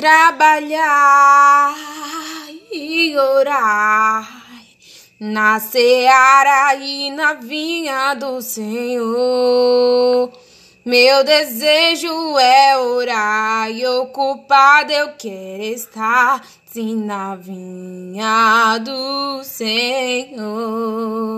trabalhar e orar na seara e na vinha do Senhor. Meu desejo é orar e ocupado eu quero estar sim na vinha do Senhor.